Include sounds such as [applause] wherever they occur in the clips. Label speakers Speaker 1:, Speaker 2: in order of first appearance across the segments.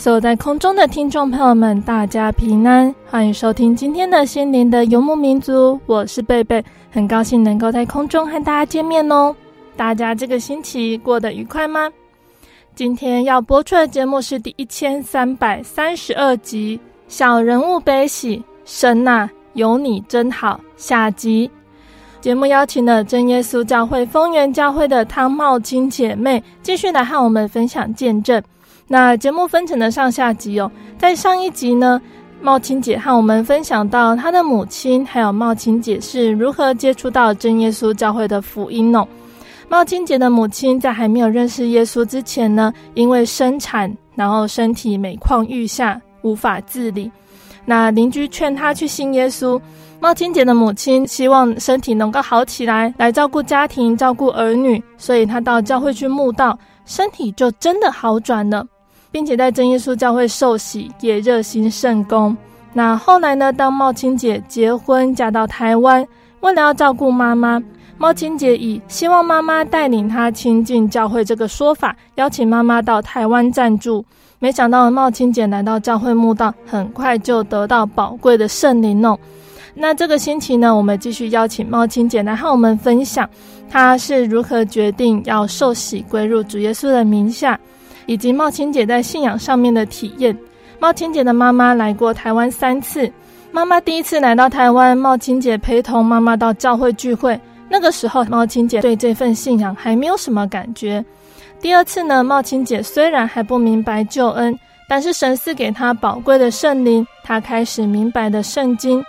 Speaker 1: 所有在空中的听众朋友们，大家平安，欢迎收听今天的心灵的游牧民族。我是贝贝，很高兴能够在空中和大家见面哦。大家这个星期过得愉快吗？今天要播出的节目是第一千三百三十二集《小人物悲喜》，神呐，有你真好。下集节目邀请了真耶稣教会丰源教会的汤茂青姐妹，继续来和我们分享见证。那节目分成了上下集哦，在上一集呢，茂青姐和我们分享到她的母亲还有茂青姐是如何接触到真耶稣教会的福音哦。茂青姐的母亲在还没有认识耶稣之前呢，因为生产，然后身体每况愈下，无法自理。那邻居劝她去信耶稣，茂青姐的母亲希望身体能够好起来，来照顾家庭、照顾儿女，所以她到教会去慕道，身体就真的好转了。并且在真耶稣教会受洗，也热心圣工。那后来呢？当茂青姐结婚嫁到台湾，为了要照顾妈妈，茂青姐以希望妈妈带领她亲近教会这个说法，邀请妈妈到台湾暂住。没想到茂青姐来到教会墓道，很快就得到宝贵的圣灵哦。那这个星期呢，我们继续邀请茂青姐来和我们分享，她是如何决定要受洗归入主耶稣的名下。以及茂青姐在信仰上面的体验。茂青姐的妈妈来过台湾三次。妈妈第一次来到台湾，茂青姐陪同妈妈到教会聚会。那个时候，茂青姐对这份信仰还没有什么感觉。第二次呢，茂青姐虽然还不明白救恩，但是神赐给她宝贵的圣灵，她开始明白的圣经。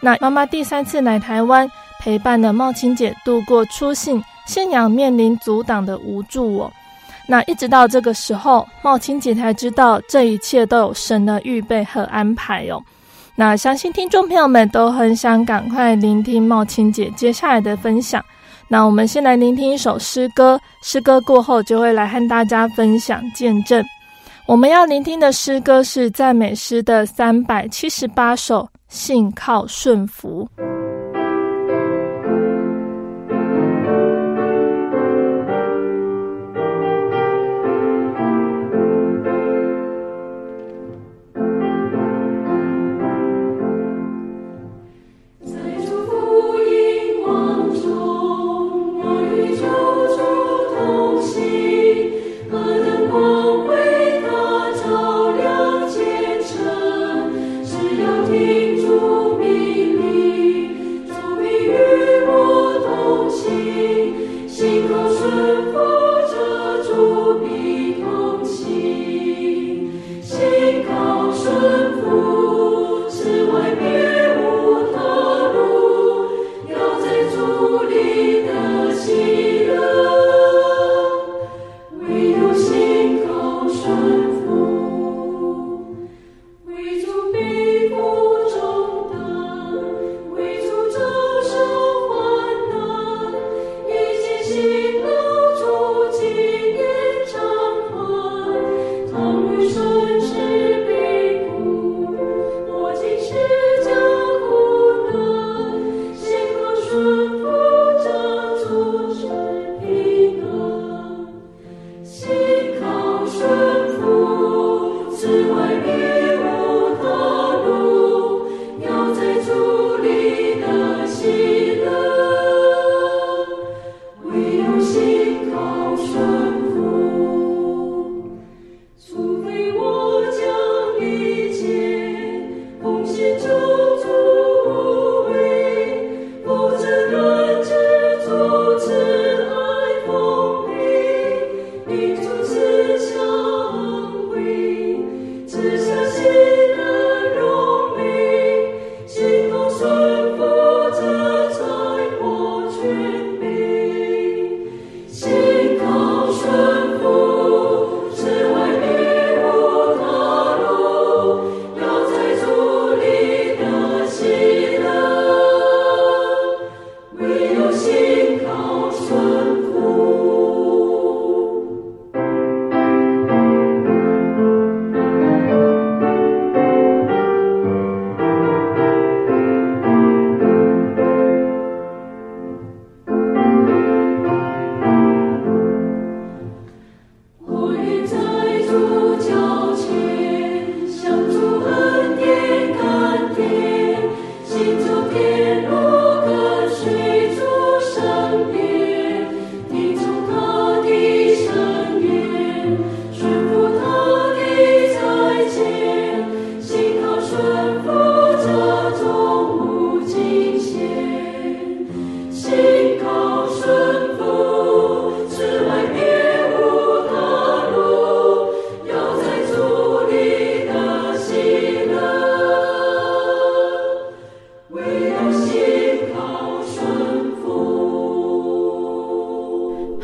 Speaker 1: 那妈妈第三次来台湾，陪伴了茂青姐度过初信信仰面临阻挡的无助哦。那一直到这个时候，茂青姐才知道这一切都有神的预备和安排哦。那相信听众朋友们都很想赶快聆听茂青姐接下来的分享。那我们先来聆听一首诗歌，诗歌过后就会来和大家分享见证。我们要聆听的诗歌是赞美诗的三百七十八首，信靠顺服。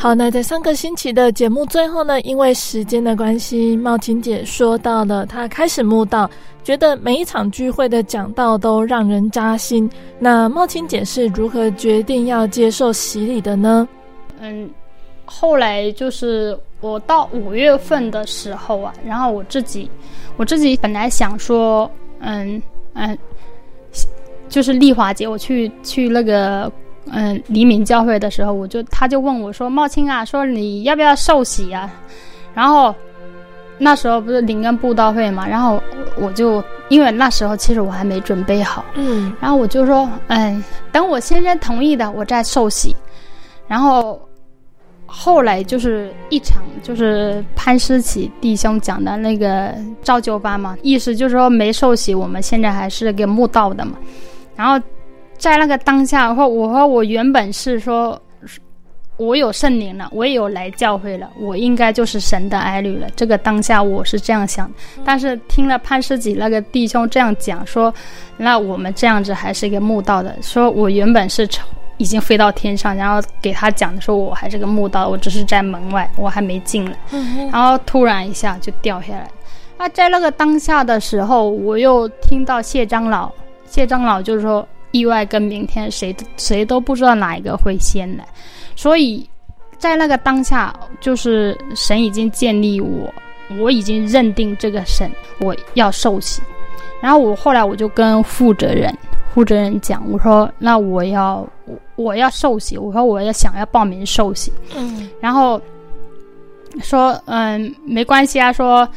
Speaker 1: 好，那在上个星期的节目最后呢，因为时间的关系，茂青姐说到了她开始慕道，觉得每一场聚会的讲道都让人扎心。那茂青姐是如何决定要接受洗礼的呢？
Speaker 2: 嗯，后来就是我到五月份的时候啊，然后我自己，我自己本来想说，嗯嗯，就是丽华姐，我去去那个。嗯，黎明教会的时候，我就他就问我说：“茂青啊，说你要不要受洗啊？”然后那时候不是灵恩布道会嘛，然后我就因为那时候其实我还没准备好，嗯，然后我就说：“嗯，等我先生同意的，我再受洗。”然后后来就是一场就是潘思琪弟兄讲的那个照旧班嘛，意思就是说没受洗，我们现在还是个慕道的嘛，然后。在那个当下，的话我和我原本是说，我有圣灵了，我也有来教会了，我应该就是神的儿女了。这个当下我是这样想，但是听了潘师姐那个弟兄这样讲说，那我们这样子还是一个慕道的。说我原本是已经飞到天上，然后给他讲的说我还是个慕道，我只是在门外，我还没进来。然后突然一下就掉下来。那在那个当下的时候，我又听到谢长老，谢长老就是说。意外跟明天谁谁都不知道哪一个会先来，所以在那个当下，就是神已经建立我，我已经认定这个神我要受洗，然后我后来我就跟负责人负责人讲，我说那我要我要受洗，我说我要想要报名受洗，嗯，然后说嗯没关系啊，说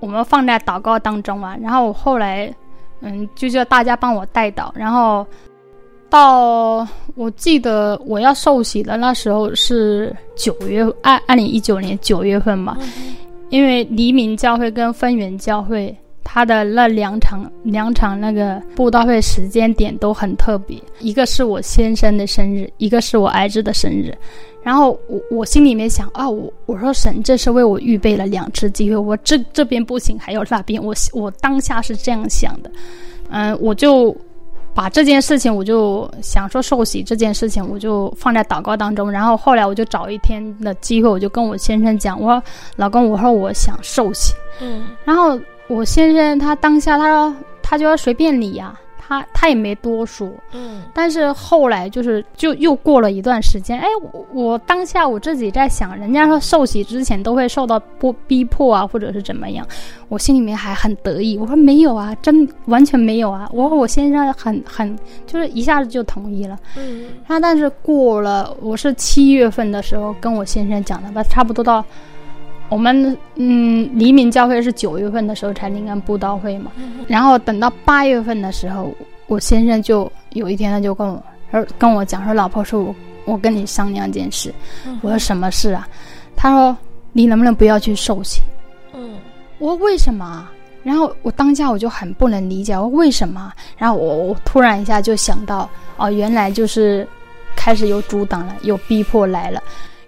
Speaker 2: 我们放在祷告当中啊，然后我后来。嗯，就叫大家帮我带到，然后到我记得我要受洗的那时候是九月二二零一九年九月份嘛，因为黎明教会跟分园教会，他的那两场两场那个布道会时间点都很特别，一个是我先生的生日，一个是我儿子的生日。然后我我心里面想啊，我我说神这是为我预备了两次机会，我这这边不行，还有那边，我我当下是这样想的，嗯，我就把这件事情，我就想说受洗这件事情，我就放在祷告当中。然后后来我就找一天的机会，我就跟我先生讲，我说老公，我说我想受洗，嗯，然后我先生他当下他说他就要随便你呀。他他也没多说，嗯，但是后来就是就又过了一段时间，哎，我我当下我自己在想，人家说受洗之前都会受到迫逼迫啊，或者是怎么样，我心里面还很得意，我说没有啊，真完全没有啊，我我先生很很就是一下子就同意了，嗯，他但是过了，我是七月份的时候跟我先生讲的吧，差不多到。我们嗯，黎明教会是九月份的时候才灵恩布道会嘛，然后等到八月份的时候，我先生就有一天他就跟我说跟我讲说，老婆说我我跟你商量件事，我说什么事啊？他说你能不能不要去受洗？嗯，我说为什么？然后我当下我就很不能理解，我说为什么？然后我我突然一下就想到，哦，原来就是开始有阻挡了，有逼迫来了。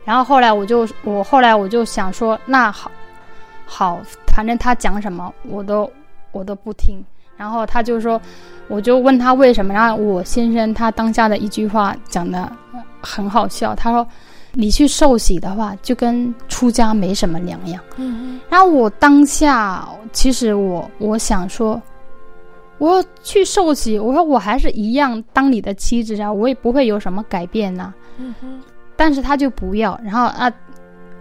Speaker 2: 然后后来我就我后来我就想说，那好，好，反正他讲什么我都我都不听。然后他就说，我就问他为什么。然后我先生他当下的一句话讲的很好笑，他说：“你去受洗的话，就跟出家没什么两样。”嗯。然后我当下其实我我想说，我去受洗，我说我还是一样当你的妻子啊，我也不会有什么改变呐。嗯哼。但是他就不要，然后啊，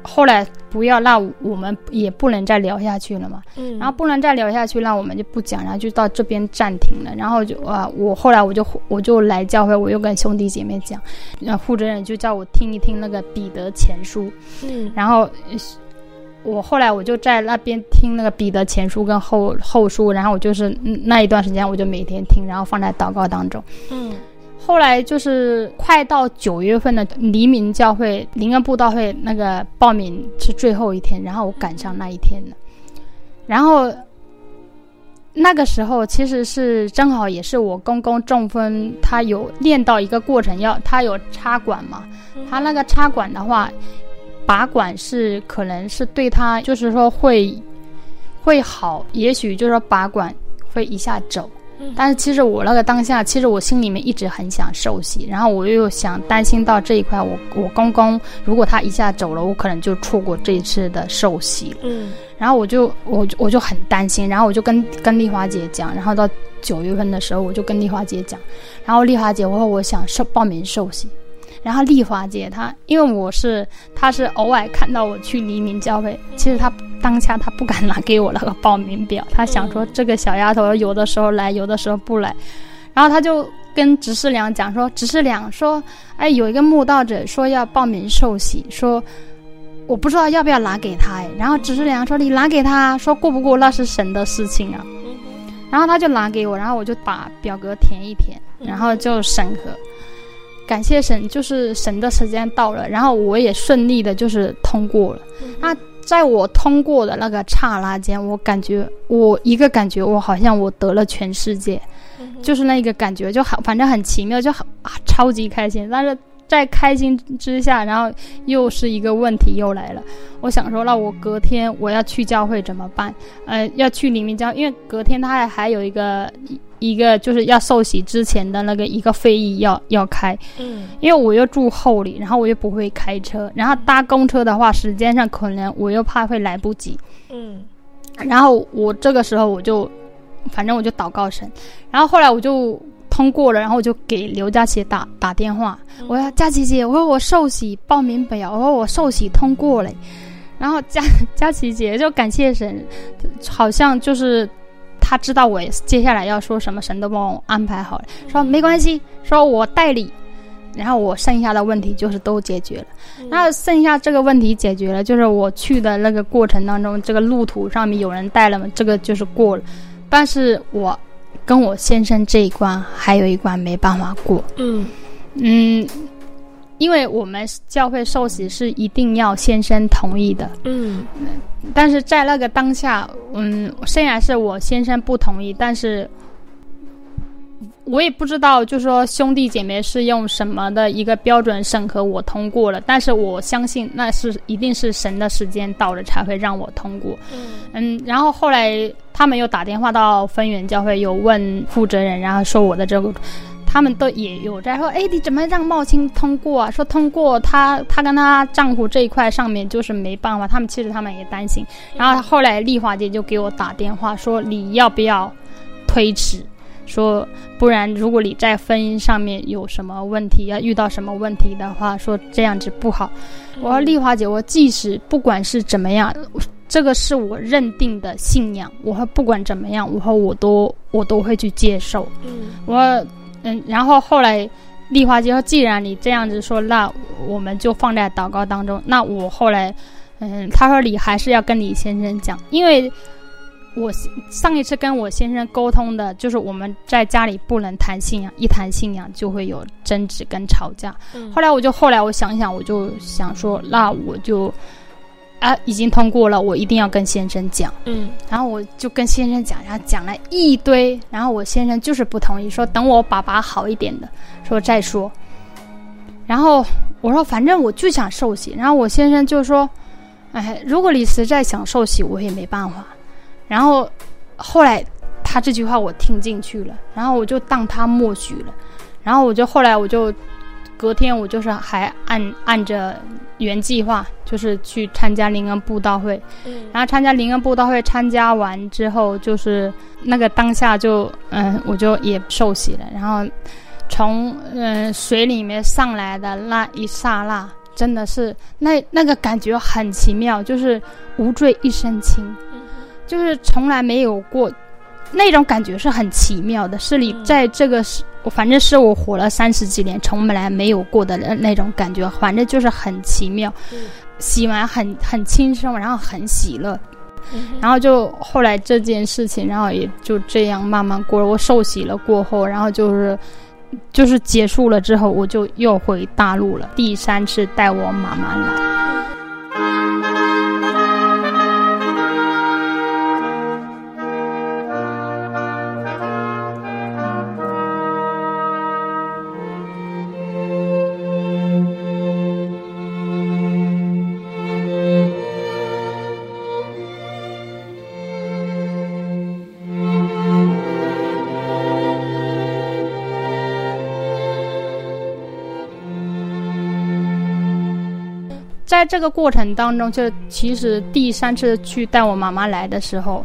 Speaker 2: 后来不要，那我们也不能再聊下去了嘛。嗯。然后不能再聊下去，那我们就不讲，然后就到这边暂停了。然后就啊，我后来我就我就来教会，我又跟兄弟姐妹讲，那负责人就叫我听一听那个彼得前书。嗯。然后我后来我就在那边听那个彼得前书跟后后书，然后我就是那一段时间我就每天听，然后放在祷告当中。嗯。后来就是快到九月份的黎明教会灵恩布道会，那个报名是最后一天，然后我赶上那一天了。然后那个时候其实是正好也是我公公中风，他有练到一个过程，要他有插管嘛，他那个插管的话，拔管是可能是对他就是说会会好，也许就是说拔管会一下走。但是其实我那个当下，其实我心里面一直很想受洗，然后我又想担心到这一块，我我公公如果他一下走了，我可能就错过这一次的受洗。
Speaker 1: 嗯，
Speaker 2: 然后我就我我就很担心，然后我就跟跟丽华姐讲，然后到九月份的时候，我就跟丽华姐讲，然后丽华姐我说我想受报名受洗。然后丽华姐她，因为我是，她是偶尔看到我去黎明教会，其实她当下她不敢拿给我那个报名表，她想说这个小丫头有的时候来，有的时候不来，然后她就跟执事娘讲说，执事娘说，哎，有一个慕道者说要报名受洗，说我不知道要不要拿给他，哎，然后执事娘说你拿给他，说过不过那是神的事情啊，然后他就拿给我，然后我就把表格填一填，然后就审核。感谢神，就是神的时间到了，然后我也顺利的，就是通过了。那在我通过的那个刹那间，我感觉我一个感觉，我好像我得了全世界，就是那个感觉就好，反正很奇妙，就好啊，超级开心。但是。在开心之下，然后又是一个问题又来了。我想说，那我隔天我要去教会怎么办？呃，要去黎明教，因为隔天他还还有一个一个就是要受洗之前的那个一个会议要要开。嗯，因为我又住后里，然后我又不会开车，然后搭公车的话，时间上可能我又怕会来不及。嗯，然后我这个时候我就，反正我就祷告神，然后后来我就。通过了，然后我就给刘佳琪打打电话，我说佳琪姐，我说我受洗报名表，我说我受洗通过了，然后佳 [laughs] 佳琪姐就感谢神，好像就是他知道我接下来要说什么，神都帮我安排好了，说没关系，说我代理，然后我剩下的问题就是都解决了，那剩下这个问题解决了，就是我去的那个过程当中，这个路途上面有人带了嘛，这个就是过了，但是我。跟我先生这一关还有一关没办法过，嗯。嗯，因为我们教会受洗是一定要先生同意的，嗯，但是在那个当下，嗯，虽然是我先生不同意，但是。我也不知道，就是说兄弟姐妹是用什么的一个标准审核我通过了，但是我相信那是一定是神的时间到了才会让我通过。嗯，嗯，然后后来他们又打电话到分园教会，有问负责人，然后说我的这个，他们都也有在说，哎，你怎么让茂青通过啊？说通过他，他跟他丈夫这一块上面就是没办法，他们其实他们也担心。然后后来丽华姐就给我打电话说，你要不要推迟？说，不然如果你在婚姻上面有什么问题，要遇到什么问题的话，说这样子不好。我说丽华姐，我即使不管是怎么样，这个是我认定的信仰。我说不管怎么样，我说我都我都会去接受。嗯，我嗯，然后后来丽华就说，既然你这样子说，那我们就放在祷告当中。那我后来嗯，她说你还是要跟李先生讲，因为。我上一次跟我先生沟通的，就是我们在家里不能谈信仰，一谈信仰就会有争执跟吵架。嗯、后来我就后来我想想，我就想说，那我就啊已经通过了，我一定要跟先生讲。嗯，然后我就跟先生讲，然后讲了一堆，然后我先生就是不同意，说等我爸爸好一点的，说再说。然后我说反正我就想受洗，然后我先生就说，哎，如果你实在想受洗，我也没办法。然后，后来他这句话我听进去了，然后我就当他默许了，然后我就后来我就隔天我就是还按按着原计划，就是去参加灵恩布道会，嗯，然后参加灵恩布道会参加完之后，就是那个当下就嗯，我就也受洗了，然后从嗯水里面上来的那一刹那，真的是那那个感觉很奇妙，就是无罪一身轻。就是从来没有过那种感觉，是很奇妙的。是你在这个是，反正是我活了三十几年，从来没有过的那那种感觉，反正就是很奇妙。洗完很很轻松，然后很喜乐，然后就后来这件事情，然后也就这样慢慢过了。我受洗了过后，然后就是就是结束了之后，我就又回大陆了。第三次带我妈妈来。这个过程当中，就其实第三次去带我妈妈来的时候，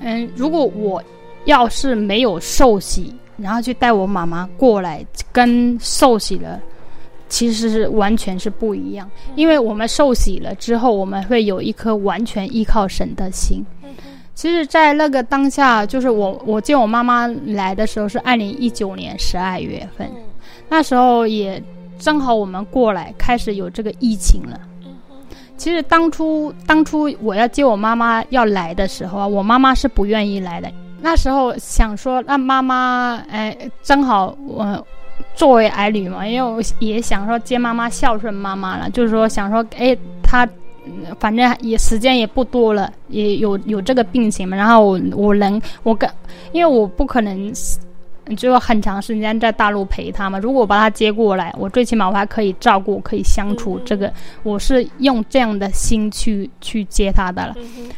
Speaker 2: 嗯，如果我要是没有受洗，然后去带我妈妈过来，跟受洗了，其实是完全是不一样。因为我们受洗了之后，我们会有一颗完全依靠神的心。其实，在那个当下，就是我我见我妈妈来的时候是二零一九年十二月份，那时候也正好我们过来开始有这个疫情了。其实当初当初我要接我妈妈要来的时候啊，我妈妈是不愿意来的。那时候想说，那妈妈哎，正好我作为儿女嘛，因为我也想说接妈妈孝顺妈妈了，就是说想说哎她。反正也时间也不多了，也有有这个病情嘛。然后我我能我跟，因为我不可能就很长时间在大陆陪他嘛。如果我把他接过来，我最起码我还可以照顾，可以相处。这个我是用这样的心去去接他的了。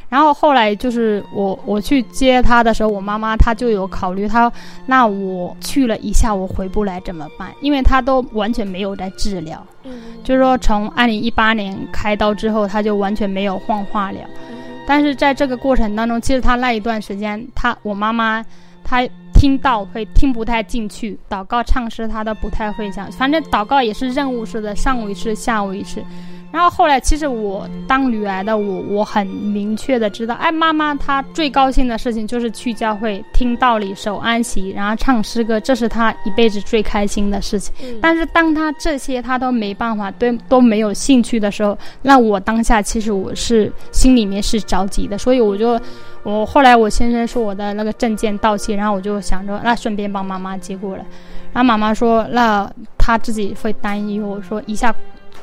Speaker 2: 然后后来就是我我去接他的时候，我妈妈她就有考虑，她那我去了一下，我回不来怎么办？因为她都完全没有在治疗。就是说，从二零一八年开刀之后，他就完全没有换化疗。但是在这个过程当中，其实他那一段时间，他我妈妈她听到会听不太进去，祷告唱诗他都不太会讲。反正祷告也是任务式的，上午一次，下午一次。然后后来，其实我当女儿的我，我很明确的知道，哎，妈妈她最高兴的事情就是去教会听道理、守安息，然后唱诗歌，这是她一辈子最开心的事情。嗯。但是当她这些她都没办法，对都没有兴趣的时候，那我当下其实我是心里面是着急的，所以我就，我后来我先生说我的那个证件到期，然后我就想着，那顺便帮妈妈接过来。然后妈妈说，那她自己会担忧，我说一下。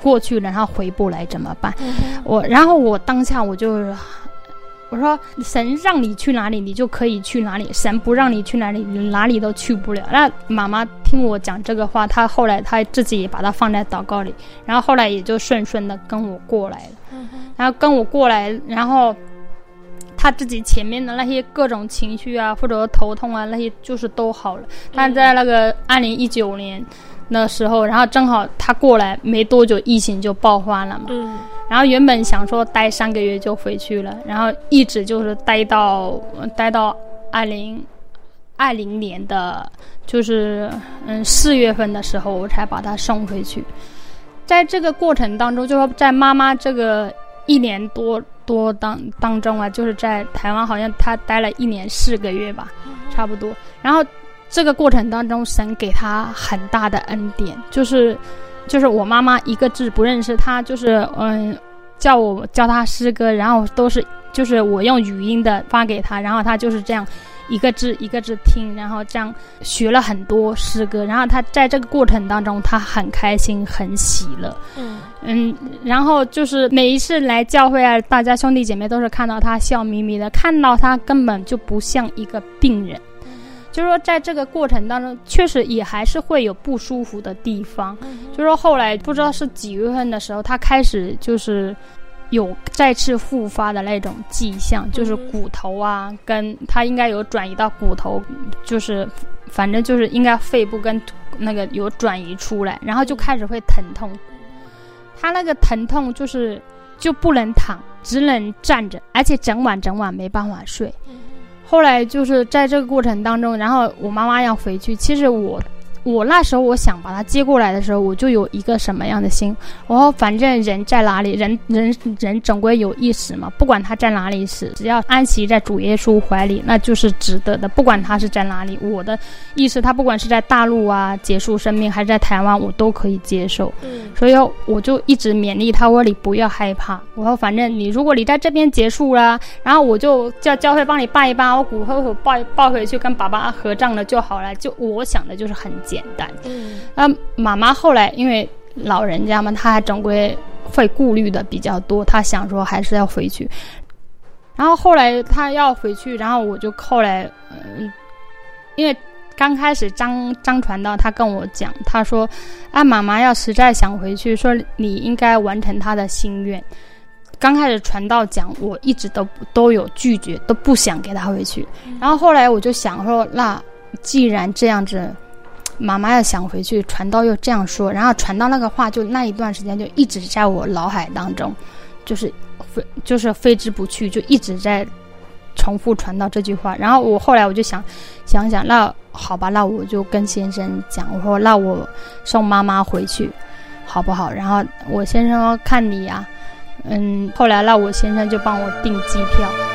Speaker 2: 过去了，然后回不来怎么办？嗯、我然后我当下我就我说神让你去哪里，你就可以去哪里；神不让你去哪里，你哪里都去不了。那妈妈听我讲这个话，她后来她自己也把它放在祷告里，然后后来也就顺顺的跟我过来了。嗯、然后跟我过来，然后她自己前面的那些各种情绪啊，或者头痛啊那些，就是都好了。但在那个二零一九年。的时候，然后正好他过来没多久，疫情就爆发了嘛。嗯。然后原本想说待三个月就回去了，然后一直就是待到待到二零二零年的，就是嗯四月份的时候，我才把他送回去。在这个过程当中，就说在妈妈这个一年多多当当中啊，就是在台湾好像他待了一年四个月吧，差不多。然后。这个过程当中，神给他很大的恩典，就是，就是我妈妈一个字不认识，他就是嗯，叫我教他诗歌，然后都是就是我用语音的发给他，然后他就是这样一个字一个字听，然后这样学了很多诗歌，然后他在这个过程当中，他很开心很喜乐，嗯嗯，然后就是每一次来教会啊，大家兄弟姐妹都是看到他笑眯眯的，看到他根本就不像一个病人。就是说，在这个过程当中，确实也还是会有不舒服的地方。就是说，后来不知道是几月份的时候，他开始就是有再次复发的那种迹象，就是骨头啊，跟它应该有转移到骨头，就是反正就是应该肺部跟那个有转移出来，然后就开始会疼痛。他那个疼痛就是就不能躺，只能站着，而且整晚整晚没办法睡。后来就是在这个过程当中，然后我妈妈要回去。其实我。我那时候我想把他接过来的时候，我就有一个什么样的心？我说反正人在哪里，人人人总归有一死嘛，不管他在哪里死，只要安息在主耶稣怀里，那就是值得的。不管他是在哪里，我的意思，他不管是在大陆啊结束生命，还是在台湾，我都可以接受。嗯，所以我就一直勉励他，我说你不要害怕。我说反正你如果你在这边结束了，然后我就叫教会帮你拜一拜，我骨灰我抱抱回去跟爸爸合葬了就好了。就我想的就是很简。简单，嗯，那妈妈后来因为老人家嘛，她还总归会顾虑的比较多，她想说还是要回去。然后后来她要回去，然后我就后来，嗯，因为刚开始张张传道他跟我讲，他说啊，妈妈要实在想回去，说你应该完成她的心愿。刚开始传道讲，我一直都都有拒绝，都不想给他回去。然后后来我就想说，那既然这样子。妈妈要想回去，传道又这样说，然后传道那个话就那一段时间就一直在我脑海当中，就是就是挥之不去，就一直在重复传道这句话。然后我后来我就想想想，那好吧，那我就跟先生讲，我说那我送妈妈回去好不好？然后我先生说看你呀、嗯，后来那我先生就帮我订机票。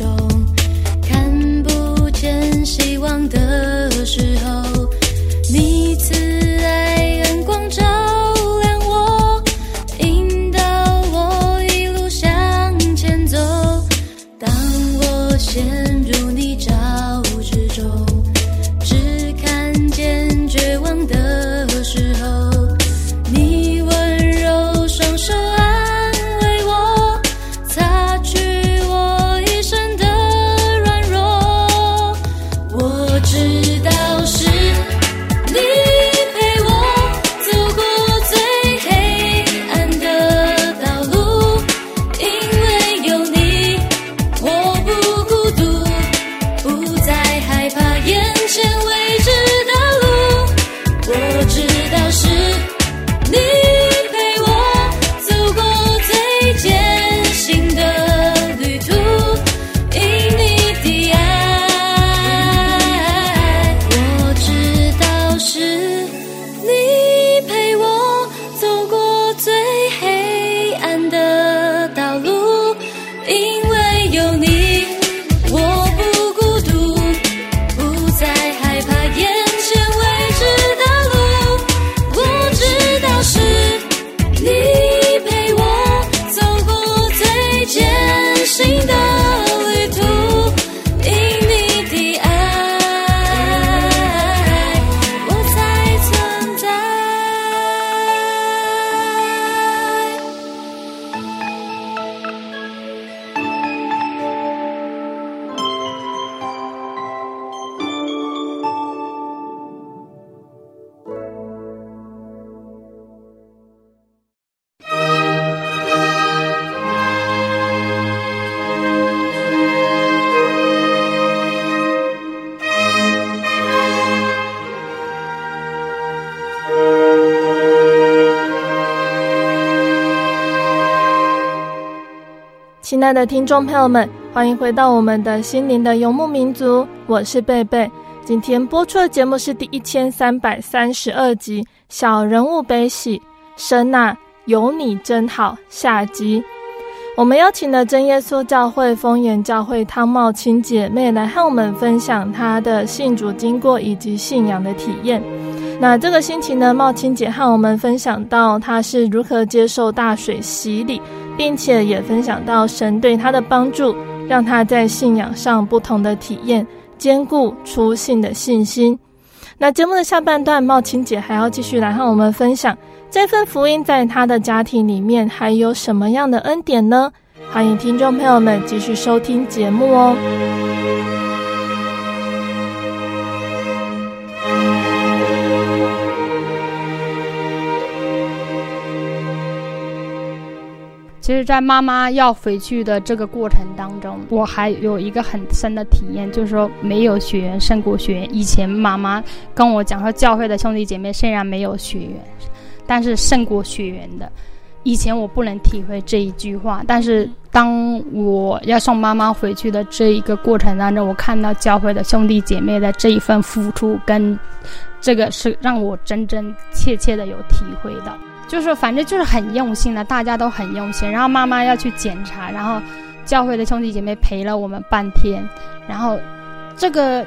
Speaker 1: angel. 亲爱的听众朋友们，欢迎回到我们的心灵的游牧民族，我是贝贝。今天播出的节目是第一千三百三十二集《小人物悲喜》，神啊，有你真好。下集，我们邀请了真耶稣教会丰原教会汤茂青姐妹来和我们分享她的信主经过以及信仰的体验。那这个星期呢，茂青姐和我们分享到她是如何接受大水洗礼，并且也分享到神对她的帮助，让她在信仰上不同的体验，坚固初信的信心。那节目的下半段，茂青姐还要继续来和我们分享这份福音在她的家庭里面还有什么样的恩典呢？欢迎听众朋友们继续收听节目哦。
Speaker 2: 其实，在妈妈要回去的这个过程当中，我还有一个很深的体验，就是说没有血缘胜过血缘。以前妈妈跟我讲说，教会的兄弟姐妹虽然没有血缘，但是胜过血缘的。以前我不能体会这一句话，但是当我要送妈妈回去的这一个过程当中，我看到教会的兄弟姐妹的这一份付出，跟这个是让我真真切切的有体会到。就是反正就是很用心的，大家都很用心。然后妈妈要去检查，然后教会的兄弟姐妹陪了我们半天。然后这个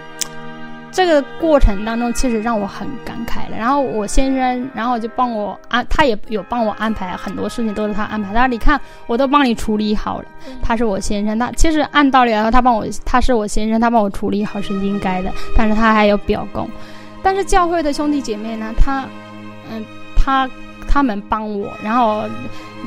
Speaker 2: 这个过程当中，其实让我很感慨了。然后我先生，然后就帮我安，他也有帮我安排很多事情，都是他安排。他说：“你看，我都帮你处理好了。”他是我先生，他其实按道理来说，他帮我，他是我先生，他帮我处理好是应该的。但是他还有表功。但是教会的兄弟姐妹呢，他嗯，他。他们帮我，然后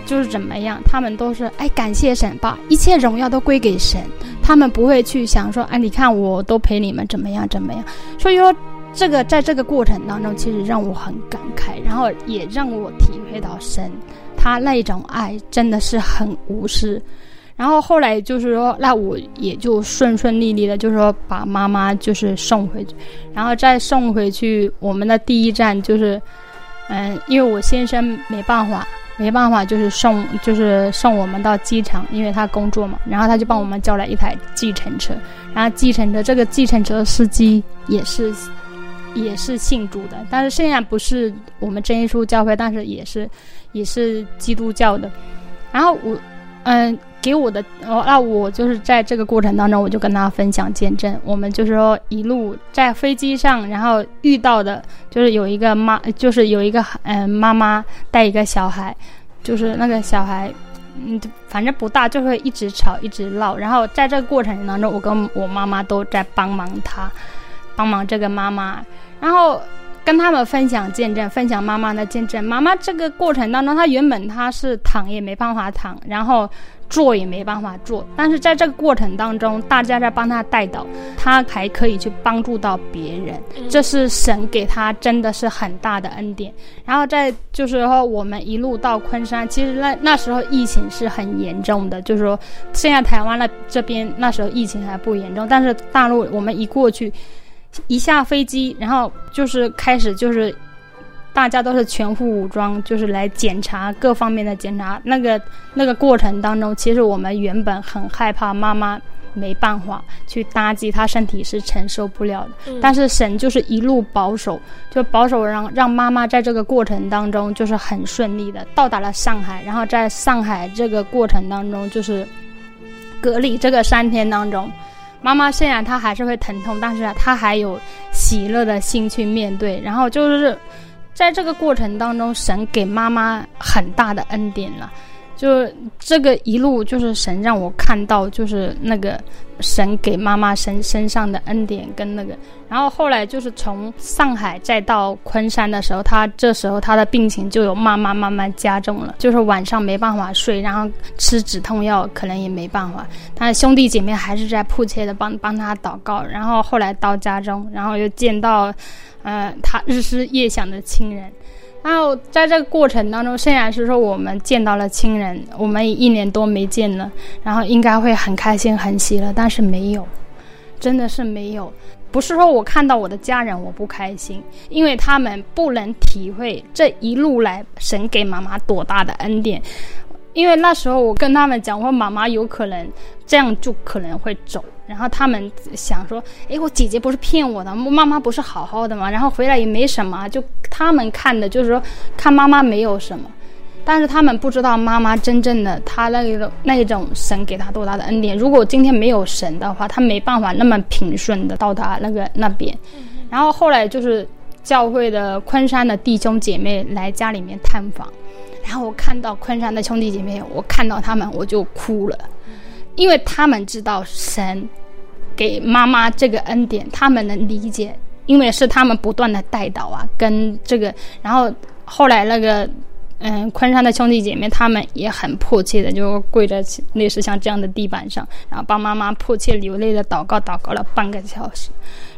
Speaker 2: 就是怎么样？他们都是哎，感谢神，把一切荣耀都归给神。他们不会去想说，哎，你看我都陪你们怎么样怎么样。所以说，这个在这个过程当中，其实让我很感慨，然后也让我体会到神他那种爱真的是很无私。然后后来就是说，那我也就顺顺利利的，就是说把妈妈就是送回去，然后再送回去。我们的第一站就是。嗯，因为我先生没办法，没办法，就是送，就是送我们到机场，因为他工作嘛。然后他就帮我们叫了一台计程车，然后计程车这个计程车司机也是，也是信主的，但是虽然不是我们真耶稣教会，但是也是，也是基督教的。然后我，嗯。给我的哦，那我就是在这个过程当中，我就跟他分享见证。我们就是说一路在飞机上，然后遇到的，就是有一个妈，就是有一个嗯妈妈带一个小孩，就是那个小孩，嗯，反正不大，就会一直吵，一直闹。然后在这个过程当中，我跟我妈妈都在帮忙他，帮忙这个妈妈，然后跟他们分享见证，分享妈妈的见证。妈妈这个过程当中，她原本她是躺也没办法躺，然后。做也没办法做，但是在这个过程当中，大家在帮他带导，他还可以去帮助到别人，这是神给他真的是很大的恩典。然后在就是说，我们一路到昆山，其实那那时候疫情是很严重的，就是说现在台湾那这边那时候疫情还不严重，但是大陆我们一过去，一下飞机，然后就是开始就是。大家都是全副武装，就是来检查各方面的检查。那个那个过程当中，其实我们原本很害怕妈妈没办法去搭机，她身体是承受不了的。嗯。但是神就是一路保守，就保守让让妈妈在这个过程当中就是很顺利的到达了上海。然后在上海这个过程当中，就是隔离这个三天当中，妈妈虽然她还是会疼痛，但是她还有喜乐的心去面对。然后就是。在这个过程当中，神给妈妈很大的恩典了，就这个一路就是神让我看到，就是那个神给妈妈身身上的恩典跟那个，然后后来就是从上海再到昆山的时候，他这时候他的病情就有慢慢慢慢加重了，就是晚上没办法睡，然后吃止痛药可能也没办法，但是兄弟姐妹还是在迫切的帮帮他祷告，然后后来到家中，然后又见到。呃，他日思夜想的亲人，然后在这个过程当中，虽然是说我们见到了亲人，我们一年多没见了，然后应该会很开心很喜乐，但是没有，真的是没有。不是说我看到我的家人我不开心，因为他们不能体会这一路来神给妈妈多大的恩典。因为那时候我跟他们讲说，妈妈有可能这样就可能会走，然后他们想说，诶，我姐姐不是骗我的，我妈妈不是好好的吗？然后回来也没什么，就他们看的就是说看妈妈没有什么。但是他们不知道妈妈真正的他那个那一种神给他多大的恩典。如果今天没有神的话，他没办法那么平顺的到达那个那边。然后后来就是教会的昆山的弟兄姐妹来家里面探访，然后我看到昆山的兄弟姐妹，我看到他们我就哭了，因为他们知道神给妈妈这个恩典，他们能理解，因为是他们不断的带导啊，跟这个，然后后来那个。嗯，昆山的兄弟姐妹他们也很迫切的就跪在类似像这样的地板上，然后帮妈妈迫切流泪的祷告，祷告了半个小时。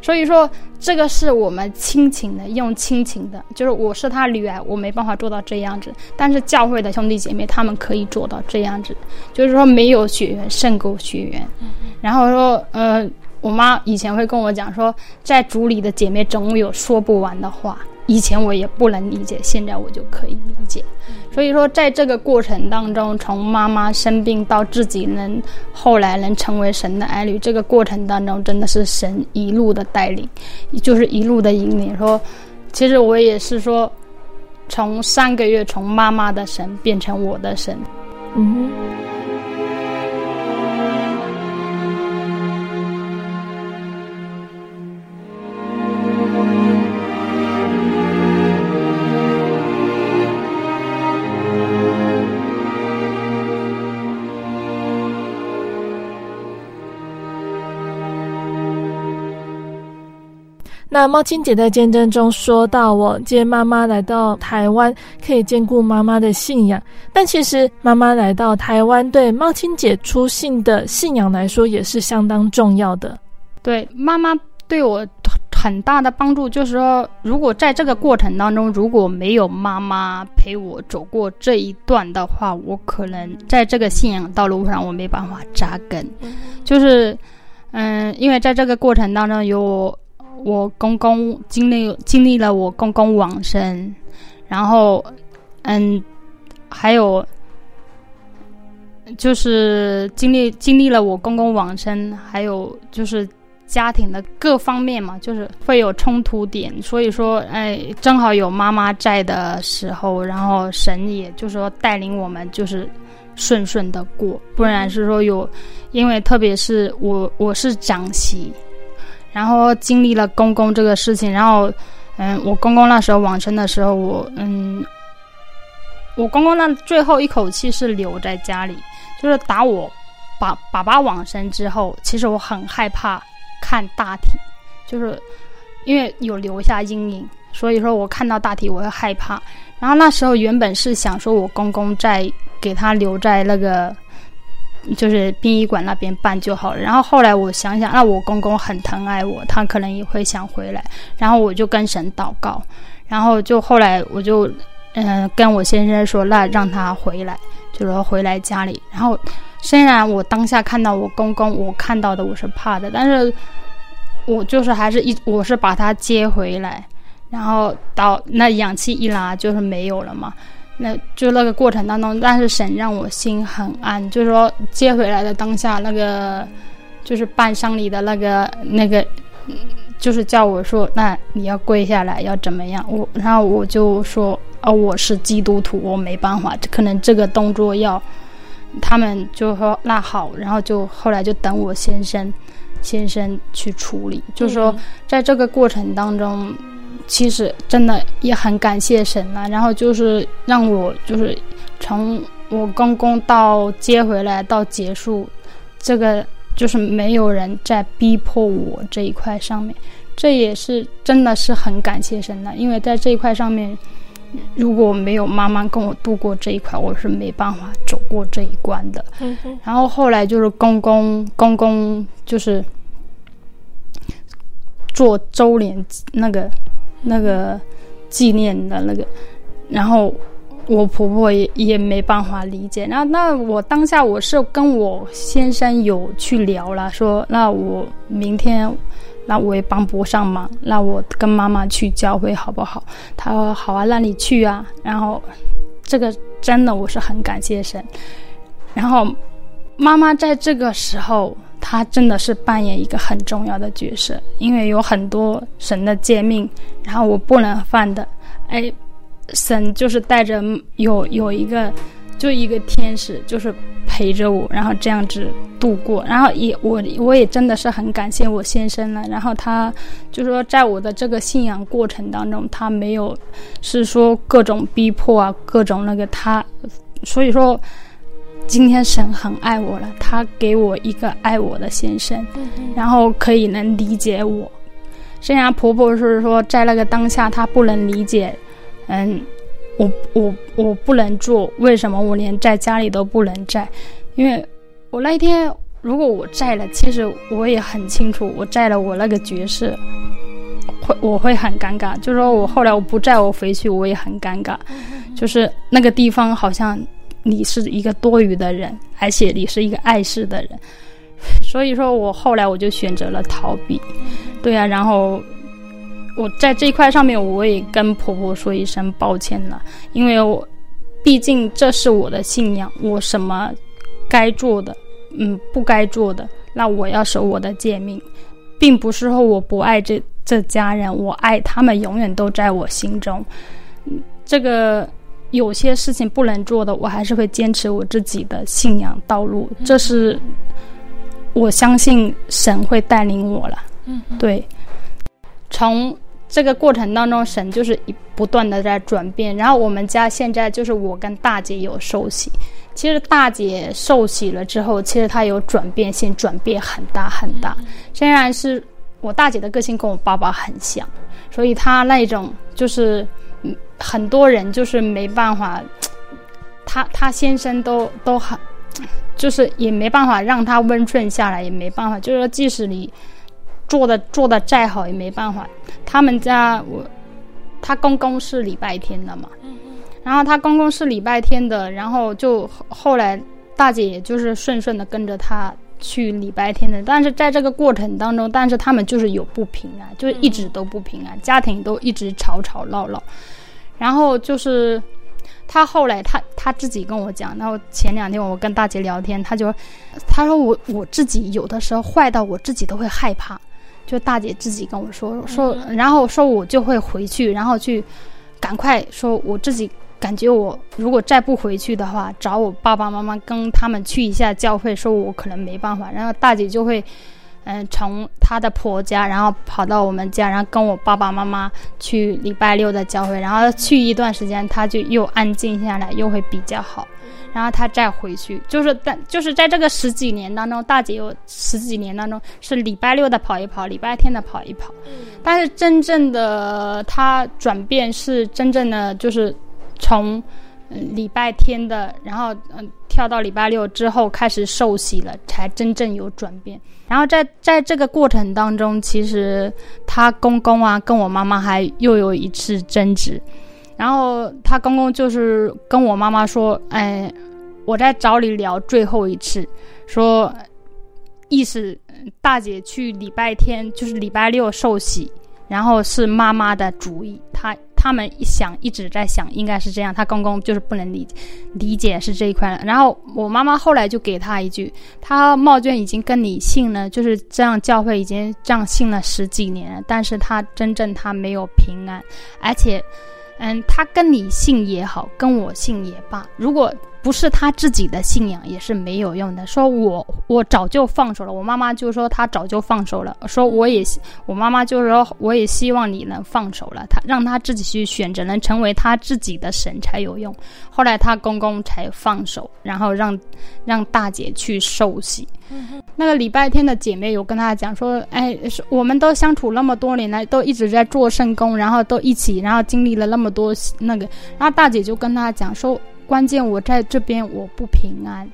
Speaker 2: 所以说，这个是我们亲情的，用亲情的，就是我是他女儿，我没办法做到这样子，但是教会的兄弟姐妹他们可以做到这样子，就是说没有血缘胜过血缘。[laughs] 然后说，呃，我妈以前会跟我讲说，在主里的姐妹总有说不完的话。以前我也不能理解，现在我就可以理解。所以说，在这个过程当中，从妈妈生病到自己能后来能成为神的儿女，这个过程当中真的是神一路的带领，就是一路的引领。说，其实我也是说，从三个月从妈妈的神变成我的神。嗯。
Speaker 1: 那茂青姐在见证中说到：“我接妈妈来到台湾，可以兼顾妈妈的信仰。但其实妈妈来到台湾，对茂青姐出信的信仰来说，也是相当重要的。
Speaker 2: 对妈妈对我很大的帮助，就是说，如果在这个过程当中，如果没有妈妈陪我走过这一段的话，我可能在这个信仰道路上，我没办法扎根。就是，嗯，因为在这个过程当中有我。”公公经历经历了我公公往生，然后，嗯，还有就是经历经历了我公公往生，还有就是家庭的各方面嘛，就是会有冲突点。所以说，哎，正好有妈妈在的时候，然后神也就是说带领我们就是顺顺的过，不然是说有，因为特别是我我是长媳。然后经历了公公这个事情，然后，嗯，我公公那时候往生的时候，我嗯，我公公那最后一口气是留在家里，就是打我爸爸爸往生之后，其实我很害怕看大体，就是因为有留下阴影，所以说我看到大体我会害怕。然后那时候原本是想说我公公在给他留在那个。就是殡仪馆那边办就好了。然后后来我想想，那我公公很疼爱我，他可能也会想回来。然后我就跟神祷告，然后就后来我就嗯、跟我先生说，那让他回来，就说回来家里。然后虽然我当下看到我公公，我看到的我是怕的，但是我就是还是一我是把他接回来，然后到那氧气一拉就是没有了嘛。那就那个过程当中，但是神让我心很安，就是说接回来的当下，那个就是办丧礼的那个那个，就是叫我说，那你要跪下来，要怎么样？我然后我就说，哦，我是基督徒，我没办法，可能这个动作要他们就说那好，然后就后来就等我先生先生去处理，就是说在这个过程当中。其实真的也很感谢神了，然后就是让我就是从我公公到接回来到结束，这个就是没有人在逼迫我这一块上面，这也是真的是很感谢神的，因为在这一块上面，如果没有妈妈跟我度过这一块，我是没办法走过这一关的。嗯。然后后来就是公公公公就是做周年那个。那个纪念的那个，然后我婆婆也也没办法理解。那那我当下我是跟我先生有去聊了，说那我明天那我也帮不上忙，那我跟妈妈去教会好不好？他说好啊，那你去啊。然后这个真的我是很感谢神。然后妈妈在这个时候，他真的是扮演一个很重要的角色，因为有很多神的诫命，然后我不能犯的，哎，神就是带着有有一个。就一个天使，就是陪着我，然后这样子度过，然后也我我也真的是很感谢我先生了。然后他就说，在我的这个信仰过程当中，他没有是说各种逼迫啊，各种那个他，所以说今天神很爱我了，他给我一个爱我的先生，然后可以能理解我。虽然婆婆是说在那个当下她不能理解，嗯。我我我不能做，为什么我连在家里都不能在？因为我那一天如果我在了，其实我也很清楚，我在了我那个角色会我会很尴尬。就是说我后来我不在我回去，我也很尴尬。就是那个地方好像你是一个多余的人，而且你是一个碍事的人，[laughs] 所以说我后来我就选择了逃避。对啊，然后。我在这一块上面，我也跟婆婆说一声抱歉了，因为我毕竟这是我的信仰，我什么该做的，嗯，不该做的，那我要守我的诫命，并不是说我不爱这这家人，我爱他们，永远都在我心中。这个有些事情不能做的，我还是会坚持我自己的信仰道路，这是我相信神会带领我了。嗯，对，从。这个过程当中，神就是不断的在转变。然后我们家现在就是我跟大姐有受洗。其实大姐受洗了之后，其实她有转变性，转变很大很大。虽然是我大姐的个性跟我爸爸很像，所以她那种就是很多人就是没办法，他他先生都都很，就是也没办法让他温顺下来，也没办法，就是说即使你。做的做的再好也没办法。他们家我，他公公是礼拜天的嘛，然后他公公是礼拜天的，然后就后来大姐也就是顺顺的跟着他去礼拜天的。但是在这个过程当中，但是他们就是有不平啊，就是一直都不平啊，家庭都一直吵吵闹闹。然后就是他后来他他自己跟我讲，然后前两天我跟大姐聊天，他就他说我我自己有的时候坏到我自己都会害怕。就大姐自己跟我说说，然后说我就会回去，然后去赶快说我自己感觉我如果再不回去的话，找我爸爸妈妈跟他们去一下教会，说我可能没办法。然后大姐就会，嗯、呃，从她的婆家，然后跑到我们家，然后跟我爸爸妈妈去礼拜六的教会，然后去一段时间，她就又安静下来，又会比较好。然后他再回去，就是在就是在这个十几年当中，大姐有十几年当中是礼拜六的跑一跑，礼拜天的跑一跑。但是真正的他转变是真正的就是从嗯礼拜天的，然后嗯跳到礼拜六之后开始受洗了，才真正有转变。然后在在这个过程当中，其实他公公啊跟我妈妈还又有一次争执。然后他公公就是跟我妈妈说：“哎，我在找你聊最后一次，说意思大姐去礼拜天就是礼拜六受洗，然后是妈妈的主意。他他们一想一直在想，应该是这样。他公公就是不能理，理解是这一块了。然后我妈妈后来就给他一句：他冒卷已经跟你姓了，就是这样教会已经这样信了十几年了，但是他真正他没有平安，而且。”嗯，他跟你姓也好，跟我姓也罢，如果不是他自己的信仰，也是没有用的。说我我早就放手了，我妈妈就说她早就放手了。说我也，我妈妈就是说我也希望你能放手了，他让他自己去选择，能成为他自己的神才有用。后来他公公才放手，然后让让大姐去受洗。那个礼拜天的姐妹有跟他讲说，哎，我们都相处那么多年了，都一直在做圣工，然后都一起，然后经历了那么多那个，然后大姐就跟他讲说，关键我在这边我不平安，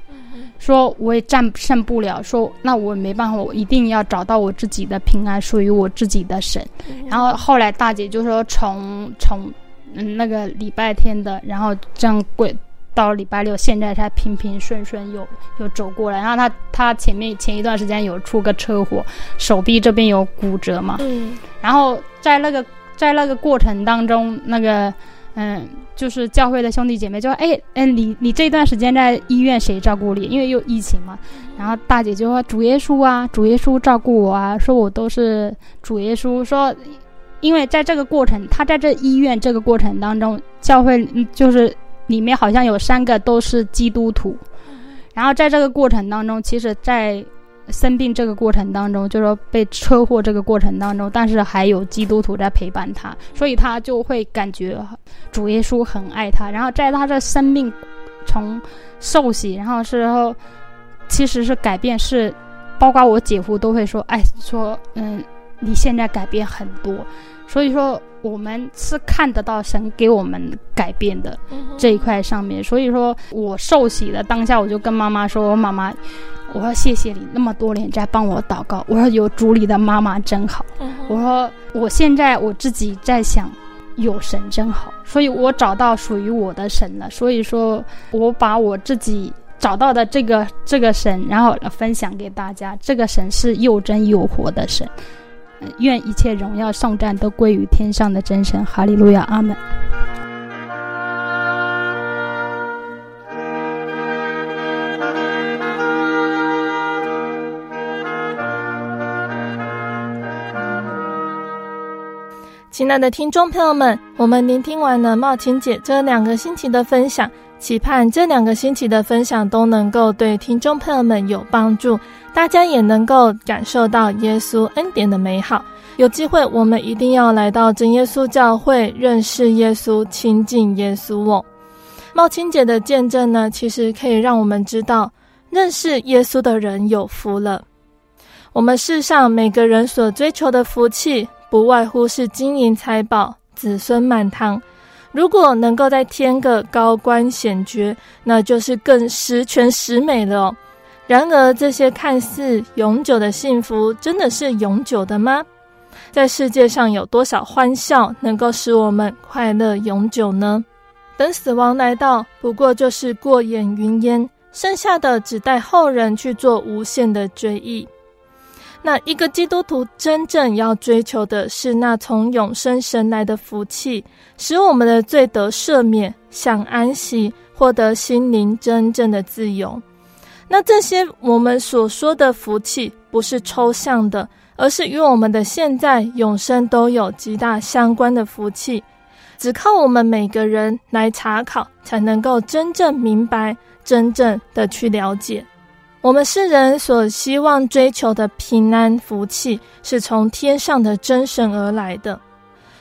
Speaker 2: 说我也战胜不了，说那我没办法，我一定要找到我自己的平安，属于我自己的神。然后后来大姐就说从从嗯那个礼拜天的，然后这样跪。到礼拜六，现在才平平顺顺又又走过来。然后他他前面前一段时间有出个车祸，手臂这边有骨折嘛。嗯。然后在那个在那个过程当中，那个嗯，就是教会的兄弟姐妹就说：“哎哎，你你这段时间在医院谁照顾你？因为有疫情嘛。”然后大姐就说：“主耶稣啊，主耶稣照顾我啊，说我都是主耶稣。说，因为在这个过程，他在这医院这个过程当中，教会就是里面好像有三个都是基督徒。然后在这个过程当中，其实，在。”生病这个过程当中，就是说被车祸这个过程当中，但是还有基督徒在陪伴他，所以他就会感觉主耶稣很爱他。然后在他的生命从受洗，然后之后其实是改变，是包括我姐夫都会说，哎，说嗯，你现在改变很多。所以说我们是看得到神给我们改变的这一块上面。所以说我受洗的当下，我就跟妈妈说，我妈妈。我说谢谢你那么多年在帮我祷告。我说有主里的妈妈真好。我说我现在我自己在想，有神真好，所以我找到属于我的神了。所以说我把我自己找到的这个这个神，然后分享给大家。这个神是又真又活的神。愿一切荣耀颂赞都归于天上的真神。哈利路亚，阿门。
Speaker 1: 亲爱的听众朋友们，我们聆听完了茂琴姐这两个星期的分享，期盼这两个星期的分享都能够对听众朋友们有帮助，大家也能够感受到耶稣恩典的美好。有机会，我们一定要来到真耶稣教会，认识耶稣，亲近耶稣哦。茂青姐的见证呢，其实可以让我们知道，认识耶稣的人有福了。我们世上每个人所追求的福气，不外乎是金银财宝、子孙满堂。如果能够再添个高官显爵，那就是更十全十美了。然而，这些看似永久的幸福，真的是永久的吗？在世界上有多少欢笑能够使我们快乐永久呢？等死亡来到，不过就是过眼云烟，剩下的只待后人去做无限的追忆。那一个基督徒真正要追求的是那从永生神来的福气，使我们的罪得赦免，享安息，获得心灵真正的自由。那这些我们所说的福气，不是抽象的，而是与我们的现在永生都有极大相关的福气。只靠我们每个人来查考，才能够真正明白，真正的去了解。我们世人所希望追求的平安福气，是从天上的真神而来的。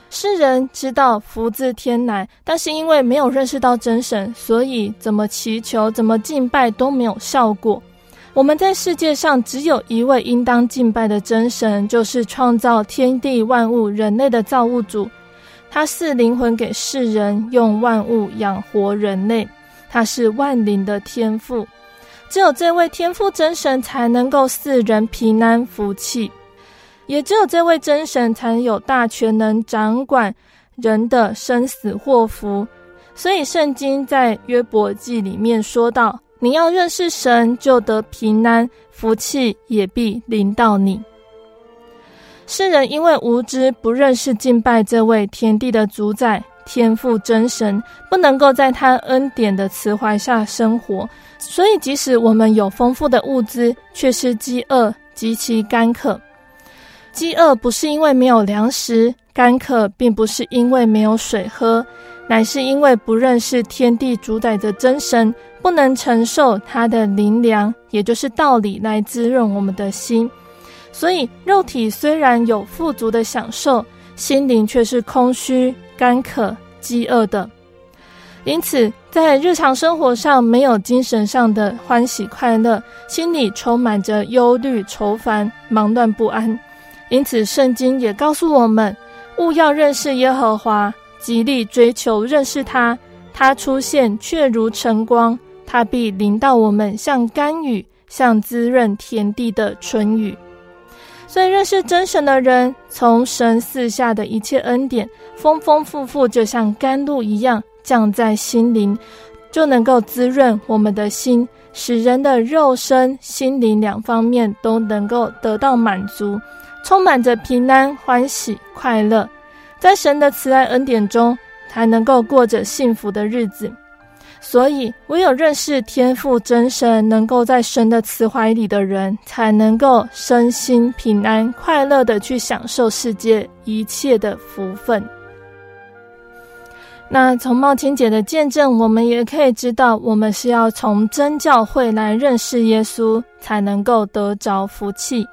Speaker 1: 世人知道福自天来，但是因为没有认识到真神，所以怎么祈求、怎么敬拜都没有效果。我们在世界上只有一位应当敬拜的真神，就是创造天地万物、人类的造物主。他是灵魂给世人，用万物养活人类。他是万灵的天赋。只有这位天父真神才能够赐人平安福气，也只有这位真神才有大权能掌管人的生死祸福。所以圣经在约伯记里面说道：“你要认识神，就得平安，福气也必临到你。”世人因为无知，不认识敬拜这位天地的主宰天赋真神，不能够在他恩典的慈怀下生活。所以，即使我们有丰富的物资，却是饥饿极其干渴。饥饿不是因为没有粮食，干渴并不是因为没有水喝，乃是因为不认识天地主宰的真神，不能承受他的灵粮，也就是道理来滋润我们的心。所以，肉体虽然有富足的享受，心灵却是空虚、干渴、饥饿的。因此，在日常生活上没有精神上的欢喜快乐，心里充满着忧虑愁烦、忙乱不安。因此，圣经也告诉我们：勿要认识耶和华，极力追求认识他。他出现却如晨光，他必临到我们，像甘雨，像滋润田地的春雨。所以，认识真神的人，从神赐下的一切恩典，丰丰富富，就像甘露一样。降在心灵，就能够滋润我们的心，使人的肉身、心灵两方面都能够得到满足，充满着平安、欢喜、快乐。在神的慈爱恩典中，才能够过着幸福的日子。所以，唯有认识天赋真神，能够在神的慈怀里的人，才能够身心平安、快乐的去享受世界一切的福分。那从茂青姐的见证，我们也可以知道，我们是要从真教会来认识耶稣，才能够得着福气。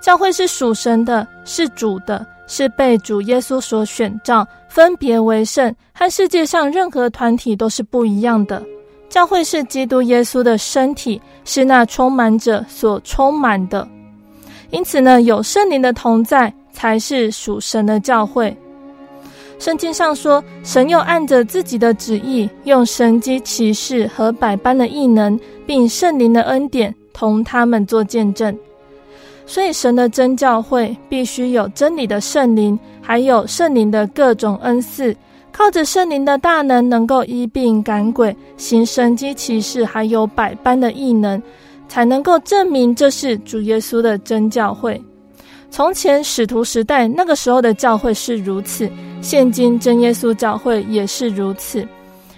Speaker 1: 教会是属神的，是主的。是被主耶稣所选召，分别为圣，和世界上任何团体都是不一样的。教会是基督耶稣的身体，是那充满者所充满的。因此呢，有圣灵的同在，才是属神的教会。圣经上说，神又按着自己的旨意，用神迹奇事和百般的异能，并圣灵的恩典，同他们做见证。所以，神的真教会必须有真理的圣灵，还有圣灵的各种恩赐，靠着圣灵的大能，能够医病赶鬼，行神迹奇事，还有百般的异能，才能够证明这是主耶稣的真教会。从前使徒时代那个时候的教会是如此，现今真耶稣教会也是如此，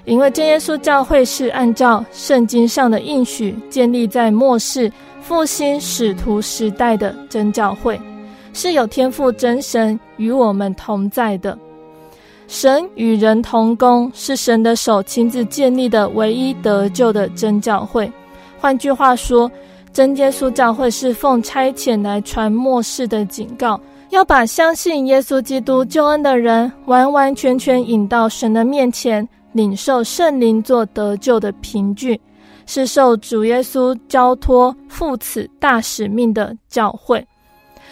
Speaker 1: 因为真耶稣教会是按照圣经上的应许建立在末世。复兴使徒时代的真教会，是有天父真神与我们同在的。神与人同工，是神的手亲自建立的唯一得救的真教会。换句话说，真耶稣教会是奉差遣来传末世的警告，要把相信耶稣基督救恩的人完完全全引到神的面前，领受圣灵做得救的凭据。是受主耶稣交托负此大使命的教会，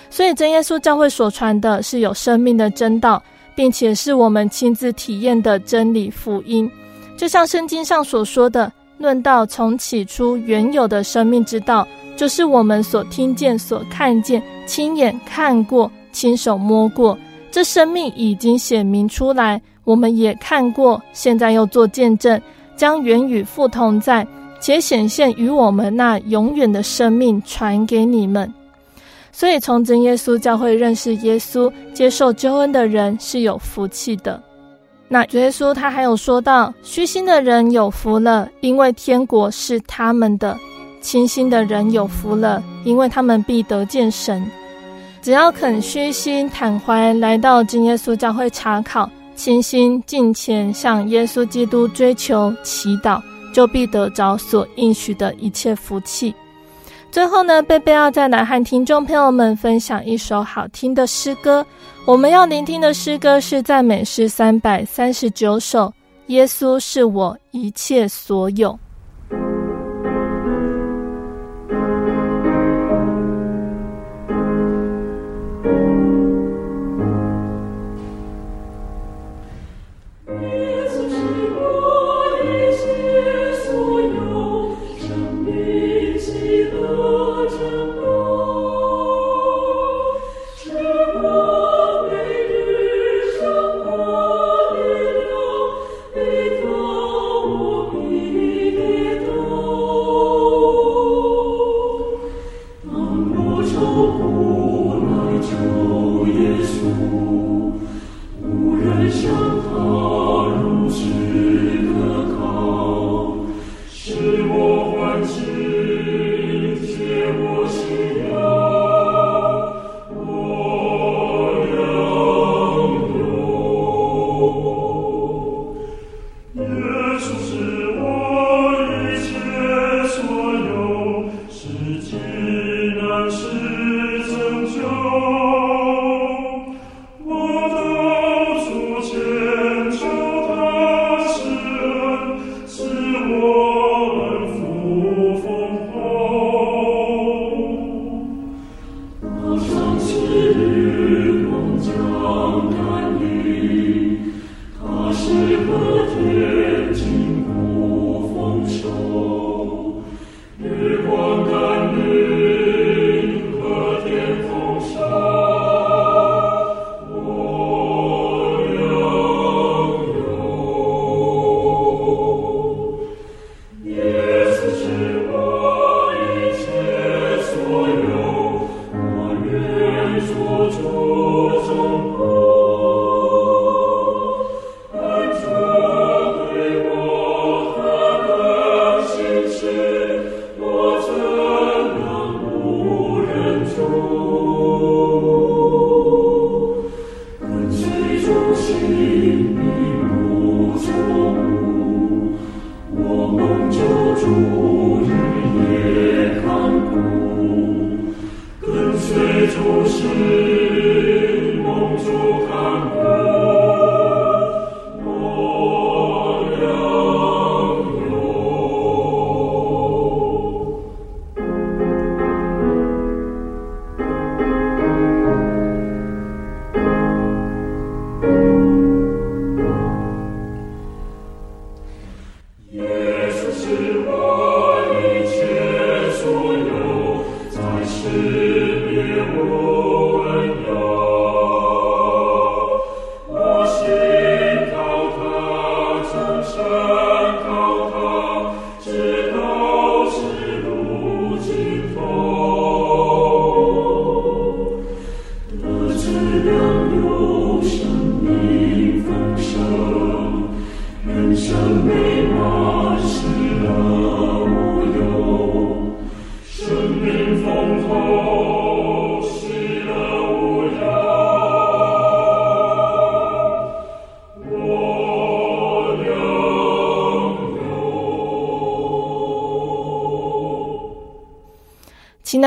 Speaker 1: 所以真耶稣教会所传的是有生命的真道，并且是我们亲自体验的真理福音。就像圣经上所说的：“论到从起初原有的生命之道，就是我们所听见、所看见、亲眼看过、亲手摸过。这生命已经显明出来，我们也看过，现在又做见证，将原与父同在。”且显现与我们那永远的生命传给你们，所以从真耶稣教会认识耶稣、接受救恩的人是有福气的。那主耶稣他还有说到，虚心的人有福了，因为天国是他们的；清心的人有福了，因为他们必得见神。只要肯虚心坦怀来到真耶稣教会查考，倾心敬虔向耶稣基督追求祈祷。就必得着所应许的一切福气。最后呢，贝贝要再来和听众朋友们分享一首好听的诗歌。我们要聆听的诗歌是赞美诗三百三十九首，《耶稣是我一切所有》。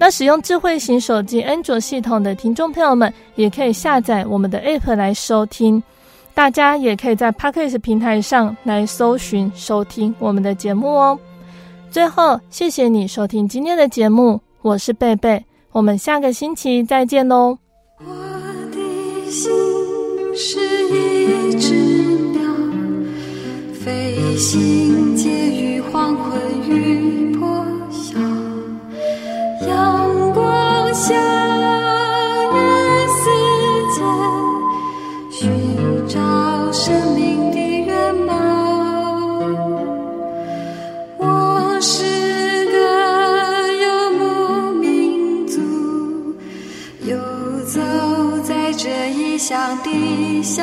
Speaker 1: 那使用智慧型手机安卓系统的听众朋友们，也可以下载我们的 App 来收听。大家也可以在 Podcast 平台上来搜寻收听我们的节目哦。最后，谢谢你收听今天的节目，我是贝贝，我们下个星期再见喽。
Speaker 3: 我的心是一只鸟，飞行介于黄昏向人，世间寻找生命的原貌。我是个游牧民族，游走在这异乡的小